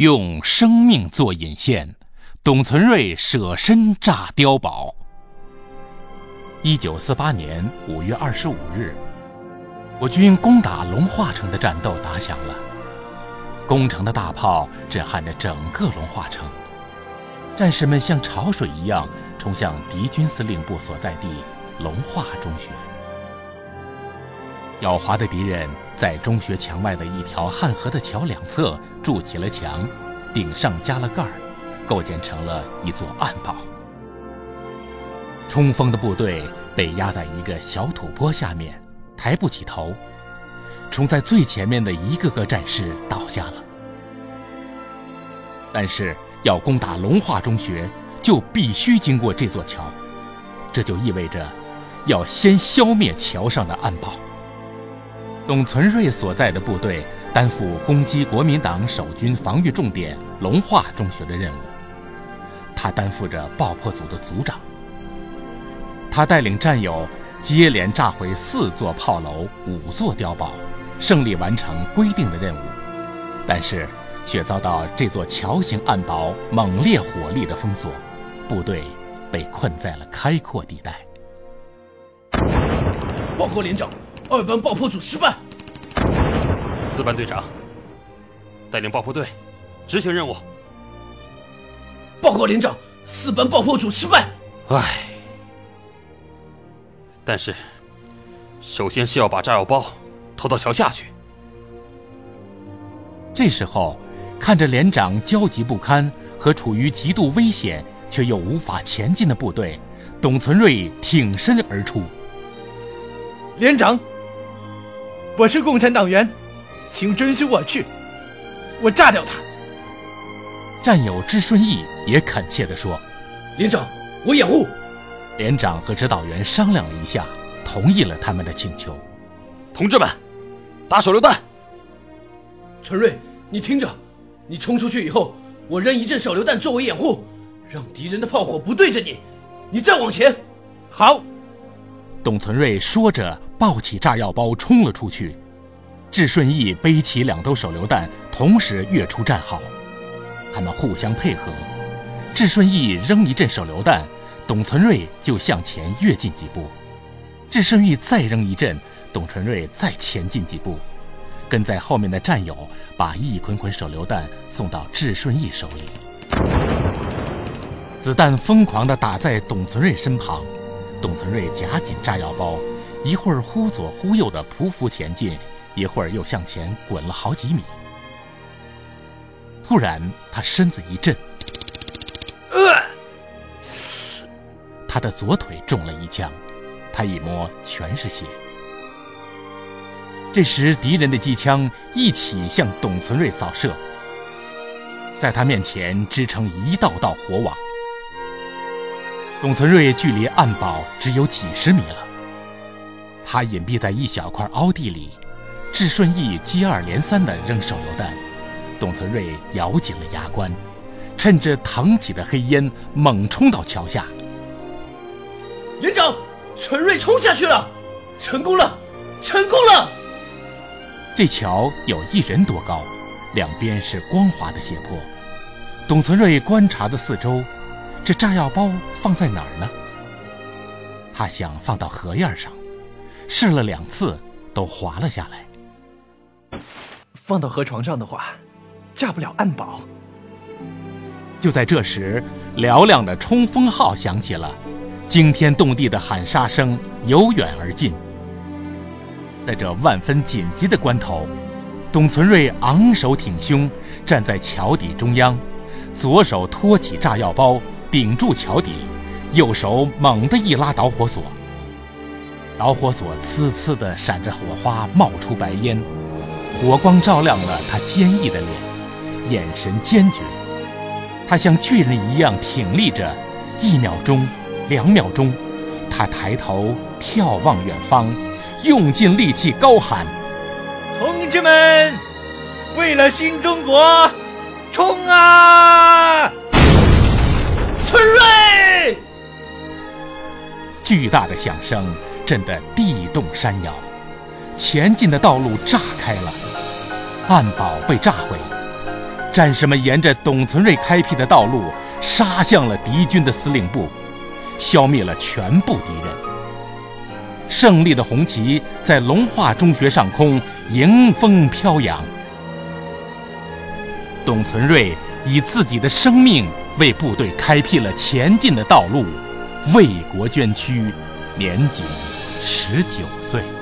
用生命做引线，董存瑞舍身炸碉堡。一九四八年五月二十五日，我军攻打龙化城的战斗打响了。攻城的大炮震撼着整个龙化城，战士们像潮水一样冲向敌军司令部所在地龙化中学。狡猾的敌人在中学墙外的一条汉河的桥两侧筑起了墙，顶上加了盖儿，构建成了一座暗堡。冲锋的部队被压在一个小土坡下面，抬不起头。冲在最前面的一个个战士倒下了。但是要攻打龙化中学，就必须经过这座桥，这就意味着要先消灭桥上的暗堡。董存瑞所在的部队担负攻击国民党守军防御重点龙化中学的任务，他担负着爆破组的组长。他带领战友接连炸毁四座炮楼、五座碉堡，胜利完成规定的任务，但是却遭到这座桥形暗堡猛烈火力的封锁，部队被困在了开阔地带。报告连长。二班爆破组失败，四班队长带领爆破队执行任务。报告连长，四班爆破组失败。唉，但是首先是要把炸药包投到桥下去。这时候，看着连长焦急不堪和处于极度危险却又无法前进的部队，董存瑞挺身而出。连长。我是共产党员，请准许我去，我炸掉他。战友支顺义也恳切地说：“连长，我掩护。”连长和指导员商量了一下，同意了他们的请求。同志们，打手榴弹！存瑞，你听着，你冲出去以后，我扔一阵手榴弹作为掩护，让敌人的炮火不对着你。你再往前。好。董存瑞说着，抱起炸药包冲了出去。智顺义背起两兜手榴弹，同时跃出战壕。他们互相配合，智顺义扔一阵手榴弹，董存瑞就向前跃进几步；智顺义再扔一阵，董存瑞再前进几步。跟在后面的战友把一捆捆手榴弹送到智顺义手里，子弹疯狂地打在董存瑞身旁。董存瑞夹紧炸药包，一会儿忽左忽右的匍匐前进，一会儿又向前滚了好几米。突然，他身子一震，他的左腿中了一枪，他一摸全是血。这时，敌人的机枪一起向董存瑞扫射，在他面前织成一道道火网。董存瑞距离暗堡只有几十米了，他隐蔽在一小块凹地里，智顺义接二连三地扔手榴弹，董存瑞咬紧了牙关，趁着腾起的黑烟猛冲到桥下。连长，存瑞冲下去了，成功了，成功了！这桥有一人多高，两边是光滑的斜坡。董存瑞观察着四周。这炸药包放在哪儿呢？他想放到河沿上，试了两次都滑了下来。放到河床上的话，炸不了暗堡。就在这时，嘹亮的冲锋号响起了，惊天动地的喊杀声由远而近。在这万分紧急的关头，董存瑞昂首挺胸，站在桥底中央，左手托起炸药包。顶住桥底，右手猛地一拉导火索，导火索呲呲地闪着火花，冒出白烟，火光照亮了他坚毅的脸，眼神坚决。他像巨人一样挺立着，一秒钟，两秒钟，他抬头眺望远方，用尽力气高喊：“同志们，为了新中国，冲啊！”存瑞！巨大的响声震得地动山摇，前进的道路炸开了，暗堡被炸毁，战士们沿着董存瑞开辟的道路杀向了敌军的司令部，消灭了全部敌人。胜利的红旗在龙化中学上空迎风飘扬。董存瑞以自己的生命为部队开辟了前进的道路，为国捐躯，年仅十九岁。